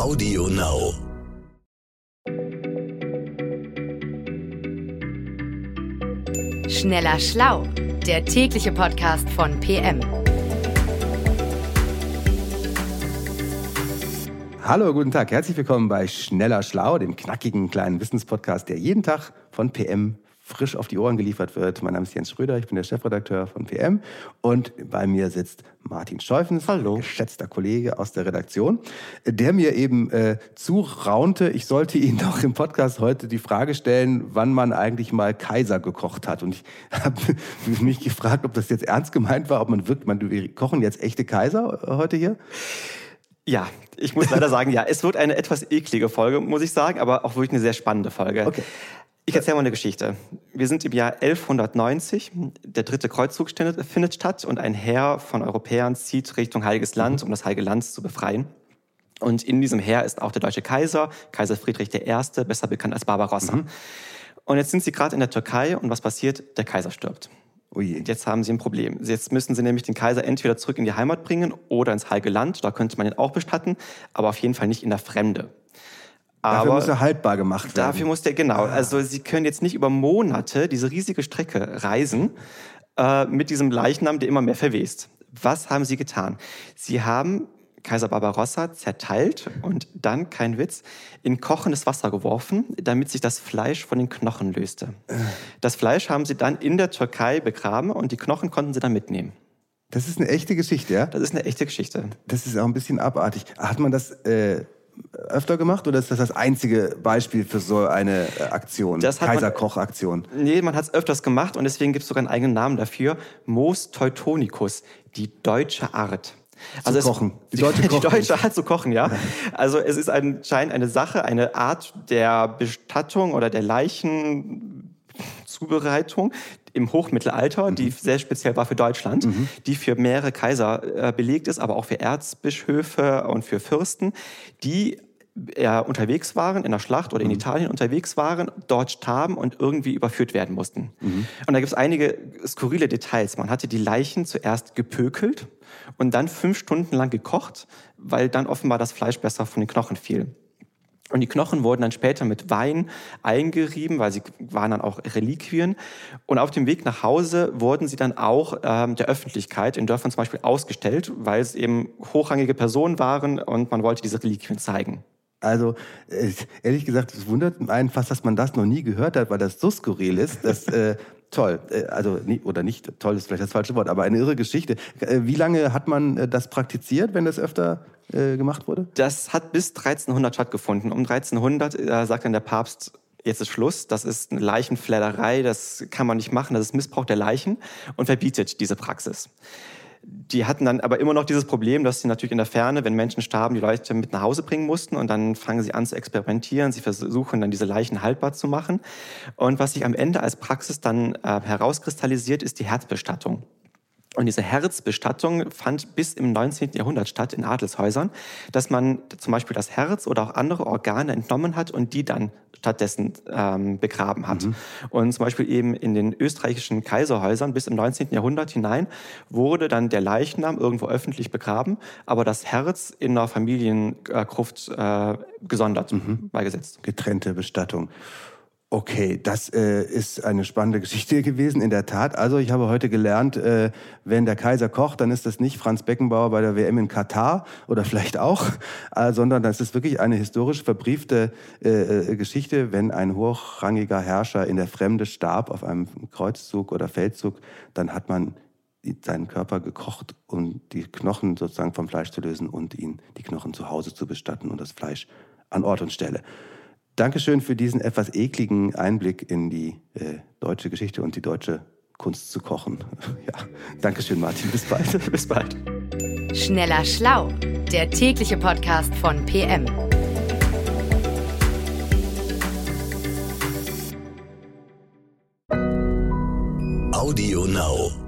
Audio Now. Schneller Schlau, der tägliche Podcast von PM. Hallo, guten Tag, herzlich willkommen bei Schneller Schlau, dem knackigen kleinen Wissenspodcast, der jeden Tag von PM frisch auf die Ohren geliefert wird. Mein Name ist Jens Schröder, ich bin der Chefredakteur von PM und bei mir sitzt Martin Scheufens, Hallo. geschätzter Kollege aus der Redaktion, der mir eben äh, zuraunte, ich sollte ihn doch im Podcast heute die Frage stellen, wann man eigentlich mal Kaiser gekocht hat. Und ich habe mich gefragt, ob das jetzt ernst gemeint war, ob man wirklich, man, wir kochen jetzt echte Kaiser heute hier? Ja, ich muss leider sagen, ja, es wird eine etwas eklige Folge, muss ich sagen, aber auch wirklich eine sehr spannende Folge. Okay. Ich erzähle mal eine Geschichte. Wir sind im Jahr 1190, der dritte Kreuzzug findet statt und ein Heer von Europäern zieht Richtung Heiliges Land, um das Heilige Land zu befreien. Und in diesem Heer ist auch der deutsche Kaiser, Kaiser Friedrich I., besser bekannt als Barbarossa. Mhm. Und jetzt sind sie gerade in der Türkei und was passiert? Der Kaiser stirbt. Ui. Jetzt haben sie ein Problem. Jetzt müssen sie nämlich den Kaiser entweder zurück in die Heimat bringen oder ins Heilige Land. Da könnte man ihn auch bestatten, aber auf jeden Fall nicht in der Fremde. Aber dafür muss er haltbar gemacht werden. Dafür muss der, genau. Ah. Also Sie können jetzt nicht über Monate diese riesige Strecke reisen äh, mit diesem Leichnam, der immer mehr verwest. Was haben Sie getan? Sie haben Kaiser Barbarossa zerteilt und dann, kein Witz, in kochendes Wasser geworfen, damit sich das Fleisch von den Knochen löste. Äh. Das Fleisch haben sie dann in der Türkei begraben und die Knochen konnten sie dann mitnehmen. Das ist eine echte Geschichte, ja? Das ist eine echte Geschichte. Das ist auch ein bisschen abartig. Hat man das äh, öfter gemacht oder ist das das einzige Beispiel für so eine äh, Aktion, Kaiserkoch-Aktion? Nee, man hat es öfters gemacht und deswegen gibt es sogar einen eigenen Namen dafür. Mos Teutonicus, die deutsche Art. Also zu kochen. Die deutsche, die, die deutsche Art zu kochen, ja. Also es ist anscheinend eine Sache, eine Art der Bestattung oder der Leichenzubereitung im Hochmittelalter, mhm. die sehr speziell war für Deutschland, mhm. die für mehrere Kaiser äh, belegt ist, aber auch für Erzbischöfe und für Fürsten, die ja, unterwegs waren in der Schlacht oder in mhm. Italien unterwegs waren, dort starben und irgendwie überführt werden mussten. Mhm. Und da gibt es einige skurrile Details. Man hatte die Leichen zuerst gepökelt und dann fünf Stunden lang gekocht, weil dann offenbar das Fleisch besser von den Knochen fiel. Und die Knochen wurden dann später mit Wein eingerieben, weil sie waren dann auch Reliquien. Und auf dem Weg nach Hause wurden sie dann auch ähm, der Öffentlichkeit in Dörfern zum Beispiel ausgestellt, weil es eben hochrangige Personen waren und man wollte diese Reliquien zeigen. Also ehrlich gesagt, es wundert einen fast, dass man das noch nie gehört hat, weil das so skurril ist. Dass, äh, toll, äh, also oder nicht toll ist vielleicht das falsche Wort, aber eine irre Geschichte. Äh, wie lange hat man äh, das praktiziert, wenn das öfter äh, gemacht wurde? Das hat bis 1300 stattgefunden. Um 1300 äh, sagt dann der Papst, jetzt ist Schluss, das ist eine Leichenfledderei, das kann man nicht machen, das ist Missbrauch der Leichen und verbietet diese Praxis. Die hatten dann aber immer noch dieses Problem, dass sie natürlich in der Ferne, wenn Menschen starben, die Leute mit nach Hause bringen mussten und dann fangen sie an zu experimentieren. Sie versuchen dann diese Leichen haltbar zu machen. Und was sich am Ende als Praxis dann äh, herauskristallisiert, ist die Herzbestattung. Und diese Herzbestattung fand bis im 19. Jahrhundert statt in Adelshäusern, dass man zum Beispiel das Herz oder auch andere Organe entnommen hat und die dann stattdessen ähm, begraben hat. Mhm. Und zum Beispiel eben in den österreichischen Kaiserhäusern bis im 19. Jahrhundert hinein wurde dann der Leichnam irgendwo öffentlich begraben, aber das Herz in einer Familiengruft äh, gesondert mhm. beigesetzt. Getrennte Bestattung. Okay, das äh, ist eine spannende Geschichte gewesen, in der Tat. Also ich habe heute gelernt, äh, wenn der Kaiser kocht, dann ist das nicht Franz Beckenbauer bei der WM in Katar oder vielleicht auch, äh, sondern das ist wirklich eine historisch verbriefte äh, äh, Geschichte. Wenn ein hochrangiger Herrscher in der Fremde starb auf einem Kreuzzug oder Feldzug, dann hat man seinen Körper gekocht, um die Knochen sozusagen vom Fleisch zu lösen und ihn die Knochen zu Hause zu bestatten und das Fleisch an Ort und Stelle. Dankeschön für diesen etwas ekligen Einblick in die äh, deutsche Geschichte und die deutsche Kunst zu kochen. ja, Dankeschön, Martin. Bis bald. Bis bald. Schneller Schlau, der tägliche Podcast von PM. Audio Now.